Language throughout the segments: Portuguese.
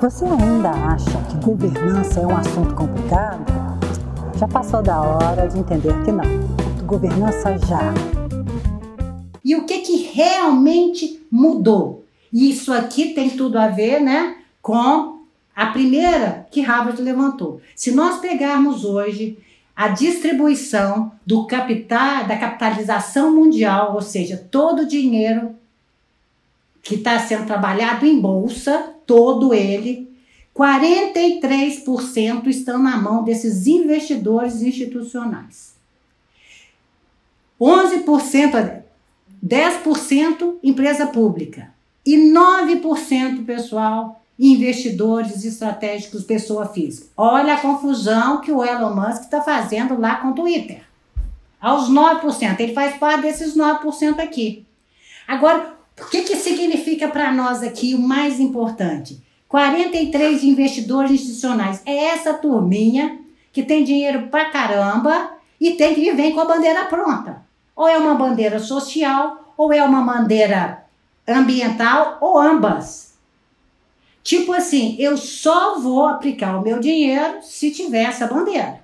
Você ainda acha que governança é um assunto complicado? Já passou da hora de entender que não. Governança já. E o que, que realmente mudou? Isso aqui tem tudo a ver né, com a primeira que Harvard levantou. Se nós pegarmos hoje a distribuição do capital, da capitalização mundial, ou seja, todo o dinheiro que está sendo trabalhado em bolsa, todo ele, 43% estão na mão desses investidores institucionais. 11%, 10% empresa pública e 9% pessoal investidores estratégicos pessoa física. Olha a confusão que o Elon Musk está fazendo lá com o Twitter. Aos 9%, ele faz parte desses 9% aqui. Agora, o que, que significa para nós aqui o mais importante? 43 investidores institucionais. É essa turminha que tem dinheiro pra caramba e tem que vem com a bandeira pronta. Ou é uma bandeira social, ou é uma bandeira ambiental, ou ambas. Tipo assim, eu só vou aplicar o meu dinheiro se tiver essa bandeira,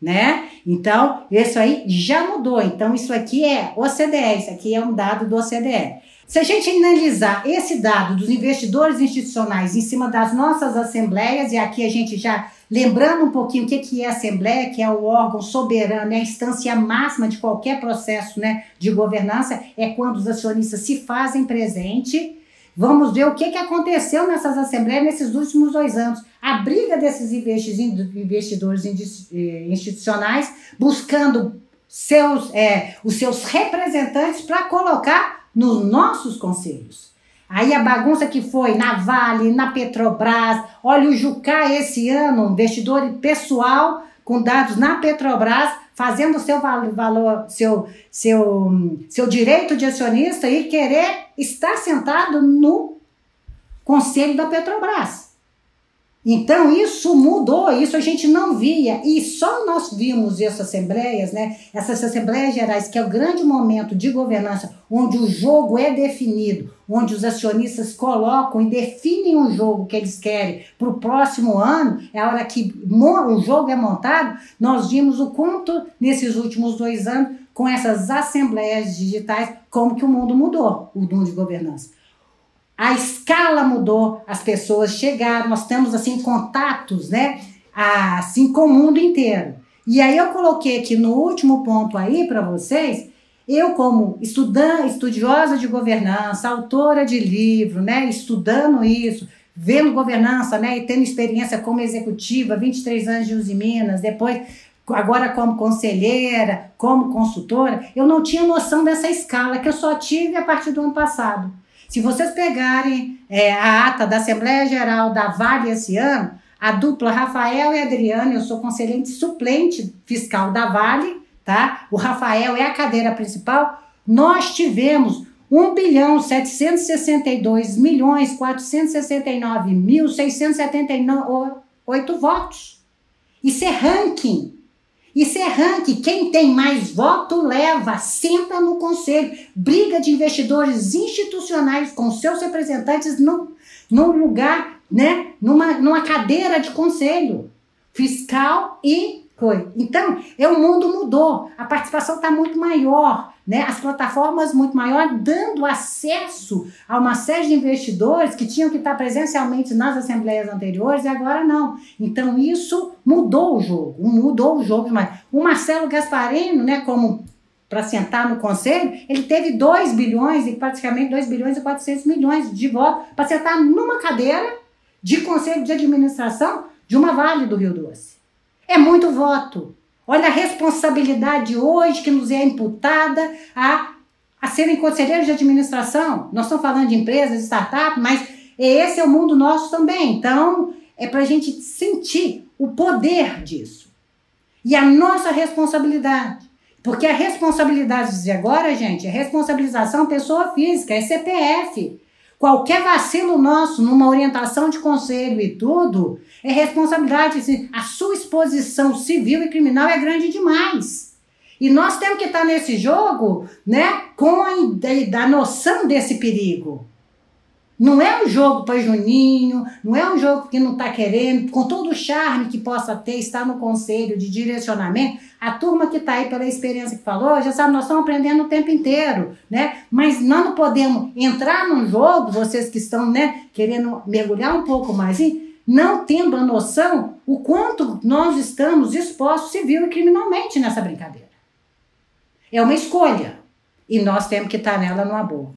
né? Então, isso aí já mudou. Então, isso aqui é OCDE, isso aqui é um dado do OCDE. Se a gente analisar esse dado dos investidores institucionais em cima das nossas assembleias, e aqui a gente já lembrando um pouquinho o que, é a assembleia, que é o órgão soberano, é a instância máxima de qualquer processo né, de governança, é quando os acionistas se fazem presente. Vamos ver o que, que aconteceu nessas assembleias nesses últimos dois anos. A briga desses investidores eh, institucionais buscando seus, é, os seus representantes para colocar nos nossos conselhos. Aí a bagunça que foi na Vale, na Petrobras, olha o Jucá esse ano, investidor pessoal com dados na Petrobras, fazendo seu valor, seu, seu, seu direito de acionista e querer estar sentado no conselho da Petrobras. Então isso mudou, isso a gente não via e só nós vimos essas assembleias, né? Essas assembleias gerais que é o grande momento de governança, onde o jogo é definido, onde os acionistas colocam e definem um jogo que eles querem para o próximo ano, é a hora que o jogo é montado. Nós vimos o quanto nesses últimos dois anos com essas assembleias digitais como que o mundo mudou, o mundo de governança a escala mudou, as pessoas chegaram, nós temos assim contatos, né? Assim com o mundo inteiro. E aí eu coloquei aqui no último ponto aí para vocês, eu como estudante, estudiosa de governança, autora de livro, né, estudando isso, vendo governança, né, e tendo experiência como executiva, 23 anos de Uzi Minas, depois agora como conselheira, como consultora, eu não tinha noção dessa escala que eu só tive a partir do ano passado. Se vocês pegarem é, a ata da Assembleia Geral da Vale esse ano, a dupla Rafael e Adriana, eu sou conselheiro suplente fiscal da Vale, tá? O Rafael é a cadeira principal. Nós tivemos 1 bilhão 762 milhões 469 mil 678 votos. Isso é ranking. Isso é ranking. Quem tem mais voto leva, senta no conselho. Briga de investidores institucionais com seus representantes no, no lugar, né? Numa, numa cadeira de conselho fiscal e coisa. Então, é, o mundo mudou. A participação está muito maior né, as plataformas muito maiores, dando acesso a uma série de investidores que tinham que estar presencialmente nas assembleias anteriores e agora não. Então isso mudou o jogo, mudou o jogo demais. O Marcelo Gasparino, né, como para sentar no conselho, ele teve 2 bilhões e praticamente 2 bilhões e 400 milhões de votos para sentar numa cadeira de conselho de administração de uma Vale do Rio Doce. É muito voto. Olha a responsabilidade hoje que nos é imputada a, a serem conselheiros de administração. Nós estamos falando de empresas, startups, mas esse é o mundo nosso também. Então, é para a gente sentir o poder disso. E a nossa responsabilidade. Porque a responsabilidade de agora, gente, é responsabilização pessoa física, é CPF. Qualquer vacilo nosso numa orientação de conselho e tudo é responsabilidade. A sua exposição civil e criminal é grande demais. E nós temos que estar nesse jogo né, com a, da noção desse perigo. Não é um jogo para Juninho, não é um jogo que não está querendo, com todo o charme que possa ter, estar no conselho de direcionamento. A turma que está aí pela experiência que falou, já sabe, nós estamos aprendendo o tempo inteiro, né? Mas nós não podemos entrar num jogo, vocês que estão, né, querendo mergulhar um pouco mais, não tendo a noção o quanto nós estamos expostos civil e criminalmente nessa brincadeira. É uma escolha. E nós temos que estar nela numa boa.